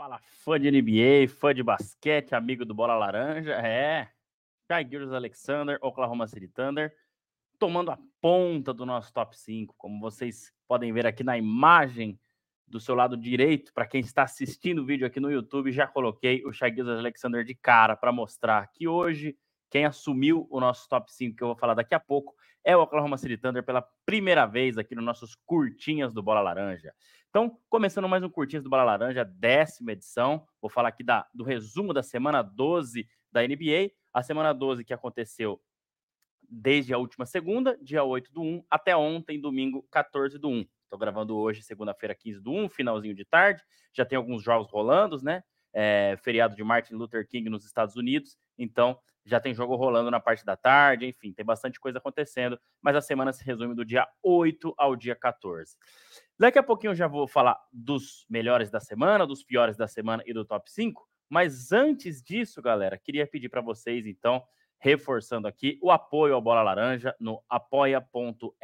Fala, fã de NBA, fã de basquete, amigo do Bola Laranja. É, Shai Alexander, Oklahoma City Thunder, tomando a ponta do nosso top 5. Como vocês podem ver aqui na imagem do seu lado direito, para quem está assistindo o vídeo aqui no YouTube, já coloquei o Shai Alexander de cara para mostrar que hoje quem assumiu o nosso top 5, que eu vou falar daqui a pouco, é o Oklahoma City Thunder pela primeira vez aqui nos nossos curtinhas do Bola Laranja. Então, começando mais um Curtinhas do Bola Laranja, décima edição. Vou falar aqui da, do resumo da semana 12 da NBA. A semana 12 que aconteceu desde a última segunda, dia 8 do 1, até ontem, domingo 14 do 1. Estou gravando hoje, segunda-feira, 15 do 1, finalzinho de tarde. Já tem alguns jogos rolando, né? É, feriado de Martin Luther King nos Estados Unidos. Então, já tem jogo rolando na parte da tarde, enfim, tem bastante coisa acontecendo, mas a semana se resume do dia 8 ao dia 14. Daqui a pouquinho eu já vou falar dos melhores da semana, dos piores da semana e do top 5, mas antes disso, galera, queria pedir para vocês, então, reforçando aqui o apoio ao Bola Laranja no apoia.se-bola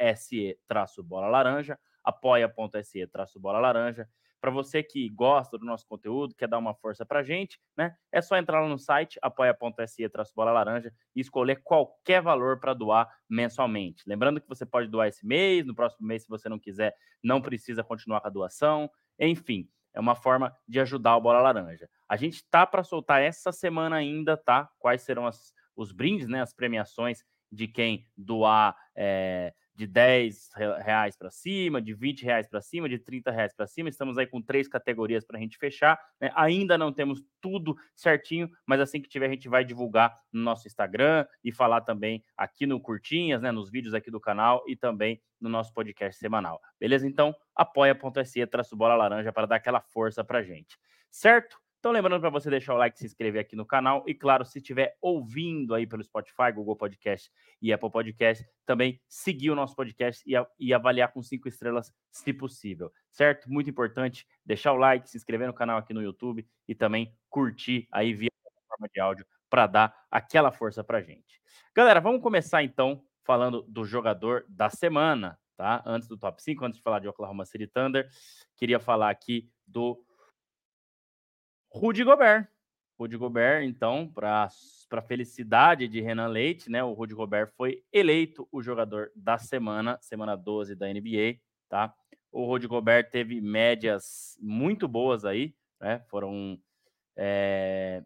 laranja, apoia.se-bola laranja. Para você que gosta do nosso conteúdo, quer dar uma força para a gente, né? É só entrar lá no site apoia.se bola laranja e escolher qualquer valor para doar mensalmente. Lembrando que você pode doar esse mês, no próximo mês, se você não quiser, não precisa continuar com a doação. Enfim, é uma forma de ajudar o Bola Laranja. A gente tá para soltar essa semana ainda, tá? Quais serão as, os brindes, né? As premiações de quem doar é, de 10 reais para cima, de 20 reais para cima, de 30 reais para cima. Estamos aí com três categorias para a gente fechar. Né? Ainda não temos tudo certinho, mas assim que tiver, a gente vai divulgar no nosso Instagram e falar também aqui no Curtinhas, né? nos vídeos aqui do canal e também no nosso podcast semanal. Beleza? Então, apoia.se, traço bola laranja para dar aquela força para gente. Certo? Então, lembrando para você deixar o like, se inscrever aqui no canal e, claro, se estiver ouvindo aí pelo Spotify, Google Podcast e Apple Podcast, também seguir o nosso podcast e, e avaliar com cinco estrelas, se possível, certo? Muito importante deixar o like, se inscrever no canal aqui no YouTube e também curtir aí via plataforma de áudio para dar aquela força para gente. Galera, vamos começar então falando do jogador da semana, tá? Antes do top 5, antes de falar de Oklahoma City Thunder, queria falar aqui do Rudy Gobert. Rudy Gobert, então, para a felicidade de Renan Leite, né? O Rudy Gobert foi eleito o jogador da semana, semana 12 da NBA, tá? O Rudy Gobert teve médias muito boas aí, né? Foram é,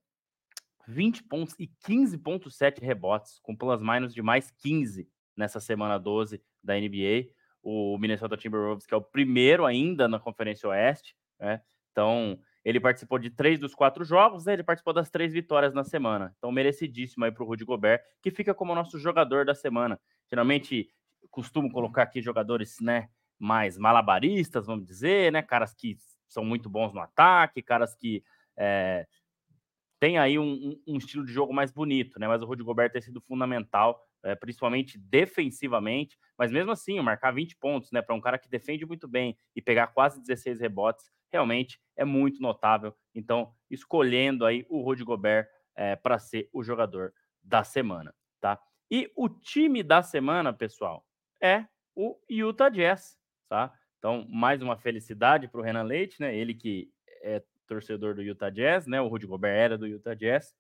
20 pontos e 15,7 rebotes, com plus-minus de mais 15 nessa semana 12 da NBA. O Minnesota Timberwolves, que é o primeiro ainda na Conferência Oeste, né? Então, ele participou de três dos quatro jogos, né? ele participou das três vitórias na semana. Então, merecidíssimo aí para o Rudy Gobert, que fica como nosso jogador da semana. Geralmente, costumo colocar aqui jogadores né, mais malabaristas, vamos dizer, né? Caras que são muito bons no ataque, caras que é, têm aí um, um, estilo de jogo mais bonito, né? Mas o Rudy Gobert tem sido fundamental, é, principalmente defensivamente, mas mesmo assim, marcar 20 pontos, né? Para um cara que defende muito bem e pegar quase 16 rebotes realmente é muito notável. Então, escolhendo aí o Rudy Gobert é, para ser o jogador da semana, tá? E o time da semana, pessoal, é o Utah Jazz, tá? Então, mais uma felicidade para o Renan Leite, né? Ele que é torcedor do Utah Jazz, né? O Rudy Gobert era do Utah Jazz.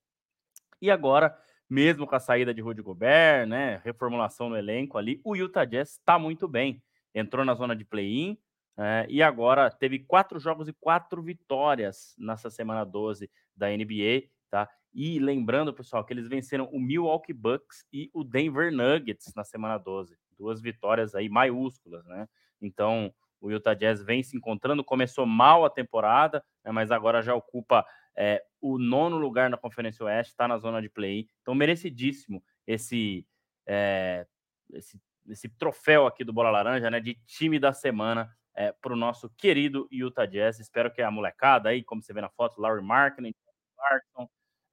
E agora, mesmo com a saída de Rudy Gobert, né? Reformulação no elenco ali, o Utah Jazz está muito bem. Entrou na zona de play-in, é, e agora teve quatro jogos e quatro vitórias nessa semana 12 da NBA, tá? E lembrando, pessoal, que eles venceram o Milwaukee Bucks e o Denver Nuggets na semana 12. Duas vitórias aí maiúsculas, né? Então, o Utah Jazz vem se encontrando, começou mal a temporada, né, mas agora já ocupa é, o nono lugar na Conferência Oeste, está na zona de play. Então, merecidíssimo esse, é, esse, esse troféu aqui do Bola Laranja, né? De time da semana é, para o nosso querido Utah Jazz. Espero que a molecada aí, como você vê na foto, Larry Markkinen,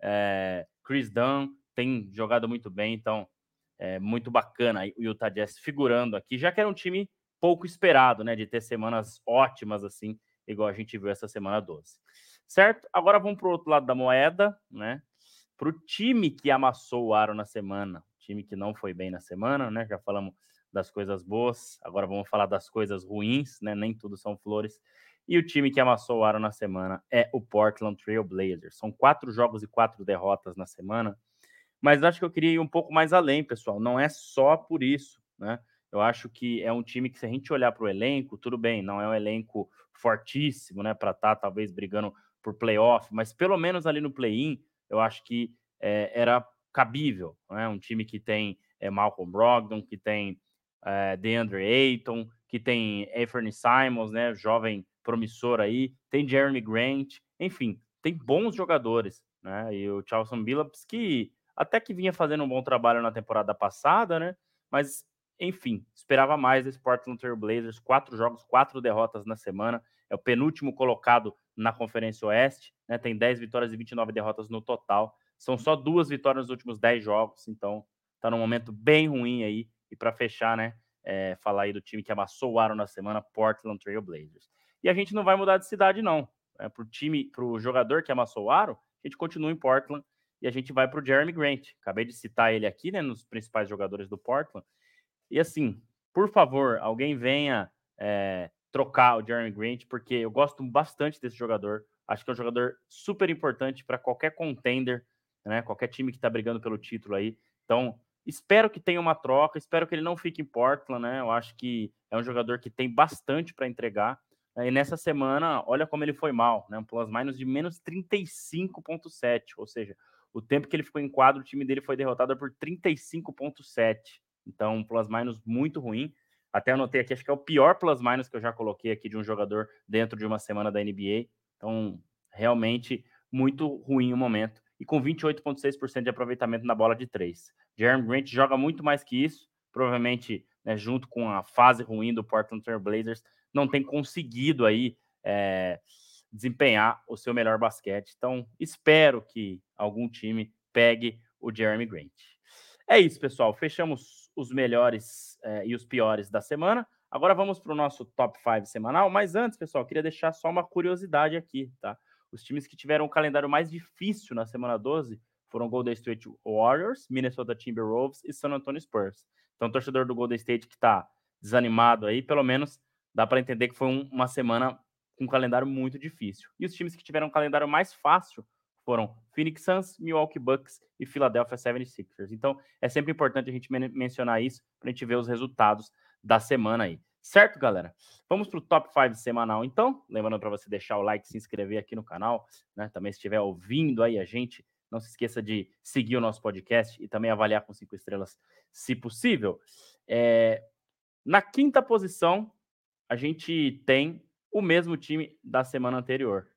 é, Chris Dunn, tem jogado muito bem, então é muito bacana o Utah Jazz figurando aqui, já que era um time pouco esperado, né, de ter semanas ótimas assim, igual a gente viu essa semana 12. Certo? Agora vamos para o outro lado da moeda, né? Para o time que amassou o aro na semana, time que não foi bem na semana, né? Já falamos das coisas boas, agora vamos falar das coisas ruins, né? Nem tudo são flores. E o time que amassou o aro na semana é o Portland Trail Blazers. São quatro jogos e quatro derrotas na semana. Mas acho que eu queria ir um pouco mais além, pessoal. Não é só por isso, né? Eu acho que é um time que, se a gente olhar para o elenco, tudo bem, não é um elenco fortíssimo, né? Para estar tá, talvez brigando por playoff, mas pelo menos ali no play-in, eu acho que é, era cabível, né? Um time que tem é, Malcolm Brogdon, que tem é, DeAndre Ayton, que tem Anthony Simons, né? Jovem promissor aí, tem Jeremy Grant, enfim, tem bons jogadores, né? E o Charleston Billups que até que vinha fazendo um bom trabalho na temporada passada, né? Mas enfim, esperava mais desse Portland Trail Blazers. Quatro jogos, quatro derrotas na semana. É o penúltimo colocado na Conferência Oeste. Né? Tem 10 vitórias e 29 derrotas no total. São só duas vitórias nos últimos 10 jogos. Então, tá num momento bem ruim aí. E para fechar, né? É, falar aí do time que amassou o aro na semana, Portland Trail Blazers. E a gente não vai mudar de cidade, não. É, para o time, para o jogador que amassou o aro, a gente continua em Portland e a gente vai para o Jeremy Grant. Acabei de citar ele aqui, né, nos principais jogadores do Portland. E assim, por favor, alguém venha é, trocar o Jeremy Grant, porque eu gosto bastante desse jogador. Acho que é um jogador super importante para qualquer contender, né? Qualquer time que está brigando pelo título aí. Então, espero que tenha uma troca, espero que ele não fique em Portland, né? Eu acho que é um jogador que tem bastante para entregar. Né? E nessa semana, olha como ele foi mal, né? Um plus-minus de menos 35,7, ou seja, o tempo que ele ficou em quadro, o time dele foi derrotado por 35,7. Então, um plus-minus muito ruim. Até anotei aqui, acho que é o pior plus-minus que eu já coloquei aqui de um jogador dentro de uma semana da NBA. Então, realmente muito ruim o momento. E com 28,6% de aproveitamento na bola de três. Jeremy Grant joga muito mais que isso. Provavelmente, né, junto com a fase ruim do Portland Trail Blazers, não tem conseguido aí é, desempenhar o seu melhor basquete. Então, espero que algum time pegue o Jeremy Grant. É isso, pessoal. Fechamos os melhores é, e os piores da semana. Agora vamos para o nosso top 5 semanal. Mas antes, pessoal, queria deixar só uma curiosidade aqui, tá? Os times que tiveram o calendário mais difícil na semana 12 foram Golden State Warriors, Minnesota Timberwolves e San Antonio Spurs. Então, o torcedor do Golden State que está desanimado aí, pelo menos dá para entender que foi um, uma semana com um calendário muito difícil. E os times que tiveram um calendário mais fácil foram Phoenix Suns, Milwaukee Bucks e Philadelphia 76ers. Então, é sempre importante a gente men mencionar isso para a gente ver os resultados da semana aí. Certo, galera? Vamos para o top 5 semanal, então. Lembrando para você deixar o like, se inscrever aqui no canal, né? Também se estiver ouvindo aí a gente, não se esqueça de seguir o nosso podcast e também avaliar com cinco estrelas, se possível. É... Na quinta posição, a gente tem o mesmo time da semana anterior,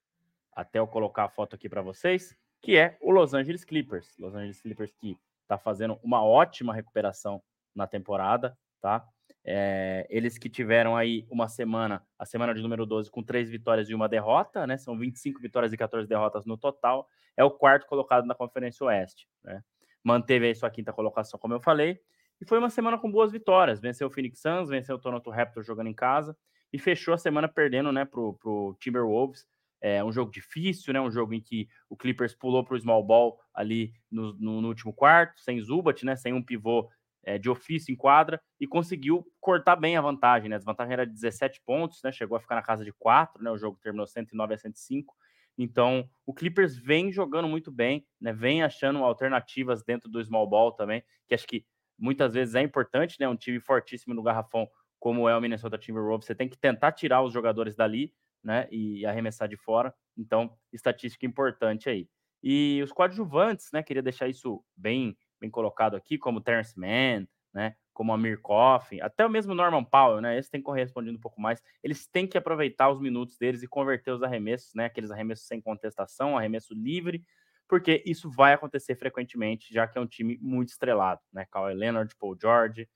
até eu colocar a foto aqui para vocês, que é o Los Angeles Clippers. Los Angeles Clippers que está fazendo uma ótima recuperação na temporada, tá? É, eles que tiveram aí uma semana, a semana de número 12, com três vitórias e uma derrota, né? São 25 vitórias e 14 derrotas no total. É o quarto colocado na Conferência Oeste, né? Manteve aí sua quinta colocação, como eu falei. E foi uma semana com boas vitórias. Venceu o Phoenix Suns, venceu o Toronto Raptors jogando em casa e fechou a semana perdendo, né, pro, pro Timberwolves é um jogo difícil, né? Um jogo em que o Clippers pulou para o small ball ali no, no, no, último quarto, sem Zubat, né? Sem um pivô é, de ofício em quadra e conseguiu cortar bem a vantagem, né? A vantagem era de 17 pontos, né? Chegou a ficar na casa de 4, né? O jogo terminou 109 a 105. Então, o Clippers vem jogando muito bem, né? Vem achando alternativas dentro do small ball também, que acho que muitas vezes é importante, né? Um time fortíssimo no garrafão, como é o Minnesota Timberwolves, você tem que tentar tirar os jogadores dali, né? E arremessar de fora. Então, estatística importante aí. E os coadjuvantes, né? Queria deixar isso bem, bem colocado aqui, como Terence Mann, né? Como Amir Coffin, até o mesmo Norman Powell, né? Esse tem correspondido um pouco mais. Eles têm que aproveitar os minutos deles e converter os arremessos, né? Aqueles arremessos sem contestação, arremesso livre, porque isso vai acontecer frequentemente, já que é um time muito estrelado, né? Kawhi Leonard, Paul George,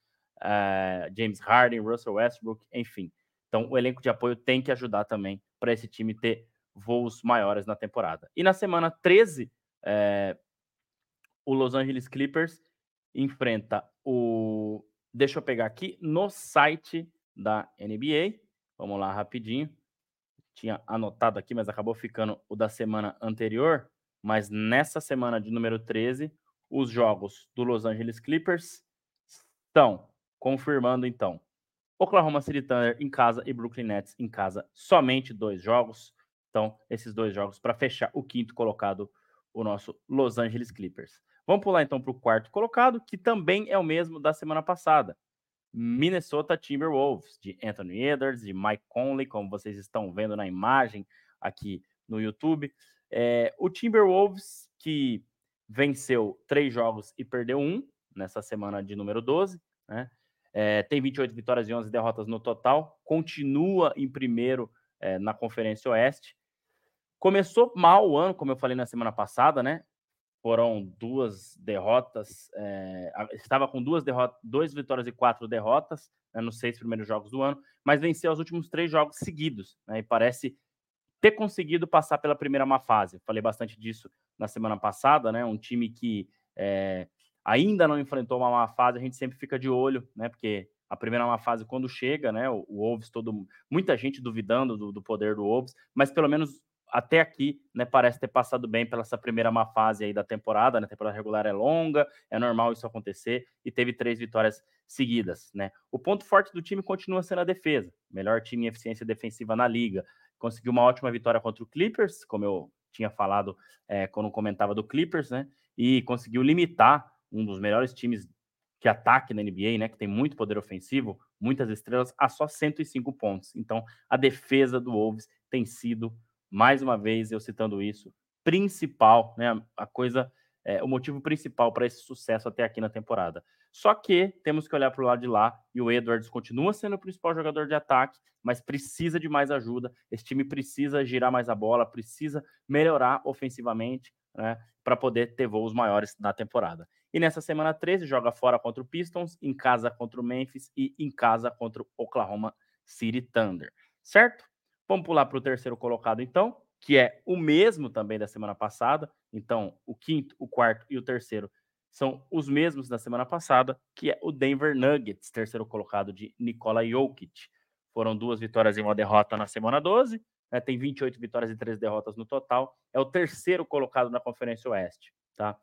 uh, James Harden, Russell Westbrook, enfim. Então, o elenco de apoio tem que ajudar também para esse time ter voos maiores na temporada. E na semana 13, é, o Los Angeles Clippers enfrenta o. Deixa eu pegar aqui no site da NBA. Vamos lá rapidinho. Tinha anotado aqui, mas acabou ficando o da semana anterior. Mas nessa semana de número 13, os jogos do Los Angeles Clippers estão confirmando então Oklahoma City Thunder em casa e Brooklyn Nets em casa, somente dois jogos. Então, esses dois jogos para fechar o quinto colocado, o nosso Los Angeles Clippers. Vamos pular então para o quarto colocado, que também é o mesmo da semana passada. Minnesota Timberwolves, de Anthony Edwards, de Mike Conley, como vocês estão vendo na imagem aqui no YouTube. É, o Timberwolves, que venceu três jogos e perdeu um nessa semana de número 12, né? É, tem 28 vitórias e 11 derrotas no total, continua em primeiro é, na Conferência Oeste. Começou mal o ano, como eu falei na semana passada, né? Foram duas derrotas, é, estava com duas derrotas, duas vitórias e quatro derrotas né, nos seis primeiros jogos do ano, mas venceu os últimos três jogos seguidos, né, e parece ter conseguido passar pela primeira má fase. Falei bastante disso na semana passada, né? Um time que é, ainda não enfrentou uma má fase, a gente sempre fica de olho, né? Porque a primeira má fase, quando chega, né? O, o Wolves, todo, muita gente duvidando do, do, poder do Wolves, mas pelo menos até aqui, né? Parece ter passado bem pela essa primeira má fase aí da temporada, né? A temporada regular é longa, é normal isso acontecer, e teve três vitórias seguidas, né? O ponto forte do time continua sendo a defesa, melhor time em eficiência defensiva na liga. Conseguiu uma ótima vitória contra o Clippers, como eu tinha falado é, quando comentava do Clippers, né? E conseguiu limitar um dos melhores times que ataque na NBA, né, que tem muito poder ofensivo, muitas estrelas, a só 105 pontos. Então, a defesa do Wolves tem sido, mais uma vez, eu citando isso, principal, né, a coisa, é, o motivo principal para esse sucesso até aqui na temporada. Só que temos que olhar para o lado de lá e o Edwards continua sendo o principal jogador de ataque, mas precisa de mais ajuda. Esse time precisa girar mais a bola, precisa melhorar ofensivamente, né, para poder ter voos maiores na temporada. E nessa semana 13 joga fora contra o Pistons, em casa contra o Memphis e em casa contra o Oklahoma City Thunder. Certo? Vamos pular para o terceiro colocado então, que é o mesmo também da semana passada. Então, o quinto, o quarto e o terceiro são os mesmos da semana passada, que é o Denver Nuggets, terceiro colocado de Nikola Jokic. Foram duas vitórias e uma derrota na semana 12, né? tem 28 vitórias e três derrotas no total. É o terceiro colocado na Conferência Oeste, tá?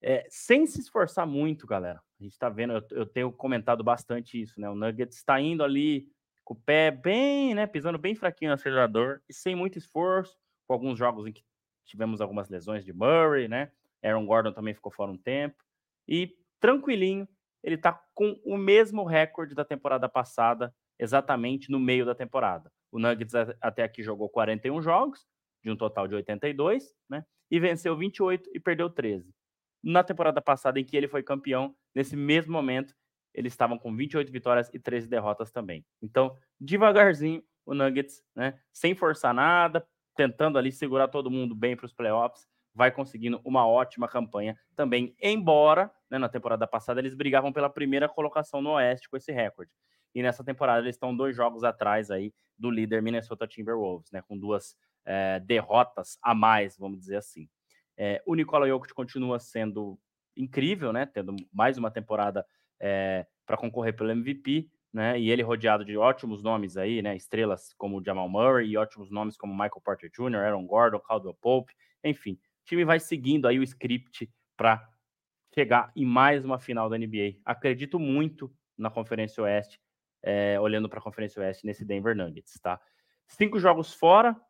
É, sem se esforçar muito, galera. A gente está vendo, eu, eu, tenho comentado bastante isso, né? O Nuggets está indo ali com o pé bem, né? Pisando bem fraquinho no acelerador e sem muito esforço, com alguns jogos em que tivemos algumas lesões de Murray, né? Aaron Gordon também ficou fora um tempo. E tranquilinho, ele está com o mesmo recorde da temporada passada, exatamente no meio da temporada. O Nuggets até aqui jogou 41 jogos, de um total de 82, né? E venceu 28 e perdeu 13 na temporada passada em que ele foi campeão, nesse mesmo momento, eles estavam com 28 vitórias e 13 derrotas também. Então, devagarzinho, o Nuggets, né, sem forçar nada, tentando ali segurar todo mundo bem para os playoffs, vai conseguindo uma ótima campanha também, embora né, na temporada passada eles brigavam pela primeira colocação no Oeste com esse recorde. E nessa temporada eles estão dois jogos atrás aí do líder Minnesota Timberwolves, né, com duas é, derrotas a mais, vamos dizer assim. É, o Nikola Jokic continua sendo incrível, né? Tendo mais uma temporada é, para concorrer pelo MVP, né? E ele rodeado de ótimos nomes aí, né? Estrelas como Jamal Murray e ótimos nomes como Michael Porter Jr., Aaron Gordon, Caldwell Pope, enfim. O time vai seguindo aí o script para chegar em mais uma final da NBA. Acredito muito na Conferência Oeste, é, olhando para a Conferência Oeste nesse Denver Nuggets, tá? Cinco jogos fora,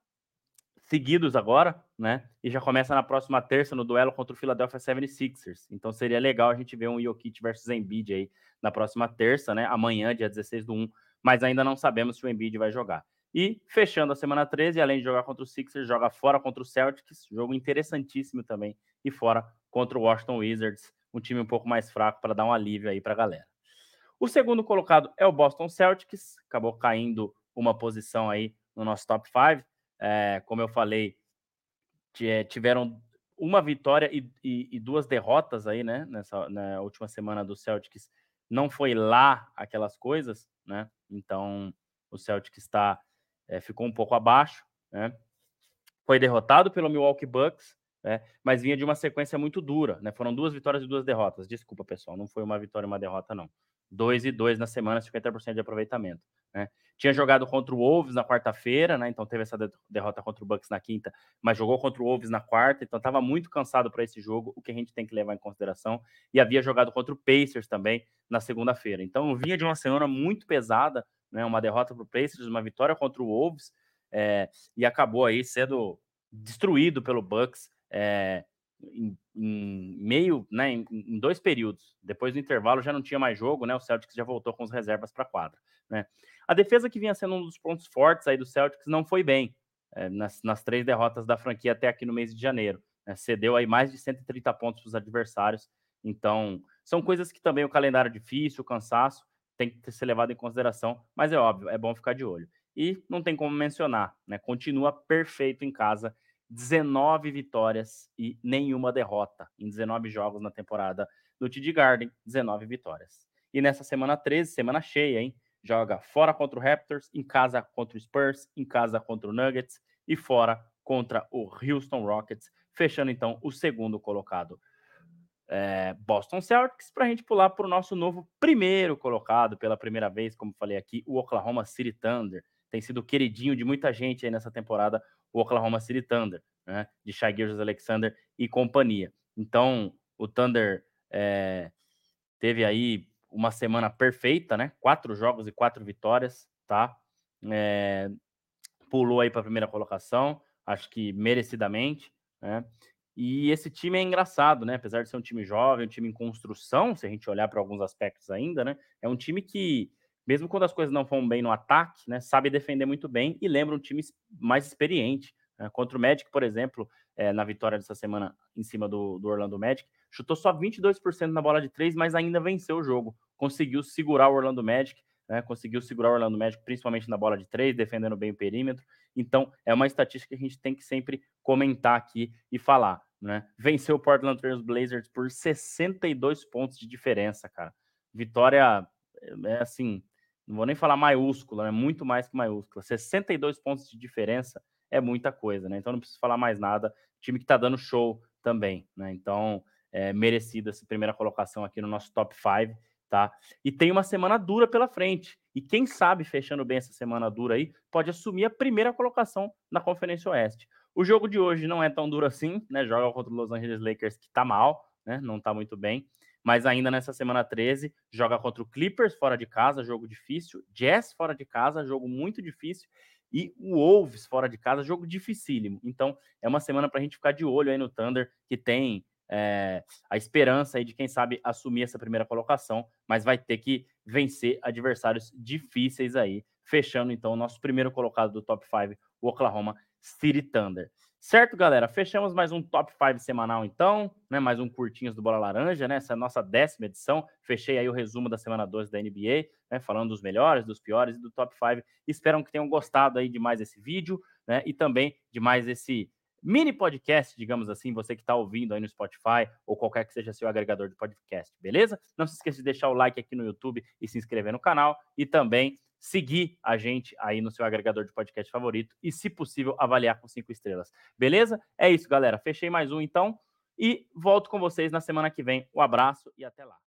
seguidos agora, né? E já começa na próxima terça no duelo contra o Philadelphia 76ers. Então seria legal a gente ver um Jokic versus Embiid aí na próxima terça, né? Amanhã, dia 16 do 1, mas ainda não sabemos se o Embiid vai jogar. E fechando a semana 13, além de jogar contra o Sixers, joga fora contra o Celtics, jogo interessantíssimo também, e fora contra o Washington Wizards, um time um pouco mais fraco para dar um alívio aí para a galera. O segundo colocado é o Boston Celtics, acabou caindo uma posição aí no nosso top 5. É, como eu falei, tiveram uma vitória e, e, e, duas derrotas aí, né? Nessa na última semana do Celtics. Não foi lá aquelas coisas, né? Então o Celtics está é, ficou um pouco abaixo, né? Foi derrotado pelo Milwaukee Bucks, né? Mas vinha de uma sequência muito dura, né? Foram duas vitórias e duas derrotas. Desculpa, pessoal, não foi uma vitória e uma derrota, não. 2 e 2 na semana, 50% de aproveitamento. Né? Tinha jogado contra o Wolves na quarta-feira, né? Então teve essa derrota contra o Bucks na quinta, mas jogou contra o Wolves na quarta, então estava muito cansado para esse jogo, o que a gente tem que levar em consideração. E havia jogado contra o Pacers também na segunda-feira. Então vinha de uma semana muito pesada, né? Uma derrota para o Pacers, uma vitória contra o Wolves, é, e acabou aí sendo destruído pelo Bucks. É, em, em, meio, né, em, em, dois períodos. Depois do intervalo já não tinha mais jogo, né? O Celtics já voltou com as reservas para quadra, né? A defesa que vinha sendo um dos pontos fortes aí do Celtics não foi bem é, nas, nas, três derrotas da franquia até aqui no mês de janeiro. Né? Cedeu aí mais de 130 pontos para os adversários. Então, são coisas que também o calendário é difícil, o cansaço, tem que ser levado em consideração, mas é óbvio, é bom ficar de olho. E não tem como mencionar, né? Continua perfeito em casa 19 vitórias e nenhuma derrota em 19 jogos na temporada do TD Garden, 19 vitórias. E nessa semana 13, semana cheia, hein? Joga fora contra o Raptors, em casa contra o Spurs, em casa contra o Nuggets e fora contra o Houston Rockets, fechando então o segundo colocado é, Boston Celtics, para a gente pular para o nosso novo primeiro colocado pela primeira vez, como falei aqui, o Oklahoma City Thunder. Tem sido queridinho de muita gente aí nessa temporada, o Oklahoma City Thunder, né, de Shai Alexander e companhia. Então, o Thunder é, teve aí uma semana perfeita, né? Quatro jogos e quatro vitórias, tá? É, pulou aí para a primeira colocação, acho que merecidamente, né? E esse time é engraçado, né? Apesar de ser um time jovem, um time em construção, se a gente olhar para alguns aspectos ainda, né? É um time que, mesmo quando as coisas não vão bem no ataque, né? Sabe defender muito bem e lembra um time mais experiente. Né? Contra o Magic, por exemplo, é, na vitória dessa semana em cima do, do Orlando Magic, chutou só 22% na bola de três, mas ainda venceu o jogo. Conseguiu segurar o Orlando Magic, né? conseguiu segurar o Orlando Magic, principalmente na bola de três, defendendo bem o perímetro. Então, é uma estatística que a gente tem que sempre comentar aqui e falar. Né? Venceu o Portland Trail Blazers por 62 pontos de diferença, cara. Vitória, é assim, não vou nem falar maiúscula, é né? muito mais que maiúscula. 62 pontos de diferença é muita coisa, né? Então não preciso falar mais nada. Time que tá dando show também, né? Então, é merecida essa primeira colocação aqui no nosso top 5, tá? E tem uma semana dura pela frente. E quem sabe, fechando bem essa semana dura aí, pode assumir a primeira colocação na Conferência Oeste. O jogo de hoje não é tão duro assim, né? Joga contra o Los Angeles Lakers, que tá mal, né? Não tá muito bem. Mas ainda nessa semana 13, joga contra o Clippers fora de casa, jogo difícil. Jazz fora de casa, jogo muito difícil e o Wolves fora de casa, jogo dificílimo. Então, é uma semana para a gente ficar de olho aí no Thunder, que tem é, a esperança aí de, quem sabe, assumir essa primeira colocação, mas vai ter que vencer adversários difíceis aí, fechando então o nosso primeiro colocado do top 5, o Oklahoma City Thunder. Certo, galera? Fechamos mais um Top 5 semanal, então, né? Mais um curtinhos do Bola Laranja, né? Essa é a nossa décima edição. Fechei aí o resumo da semana 12 da NBA, né? Falando dos melhores, dos piores e do Top 5. Espero que tenham gostado aí de mais esse vídeo, né? E também de mais esse mini podcast, digamos assim, você que está ouvindo aí no Spotify ou qualquer que seja seu agregador de podcast, beleza? Não se esqueça de deixar o like aqui no YouTube e se inscrever no canal e também seguir a gente aí no seu agregador de podcast favorito e, se possível, avaliar com cinco estrelas. Beleza? É isso, galera. Fechei mais um então e volto com vocês na semana que vem. Um abraço e até lá.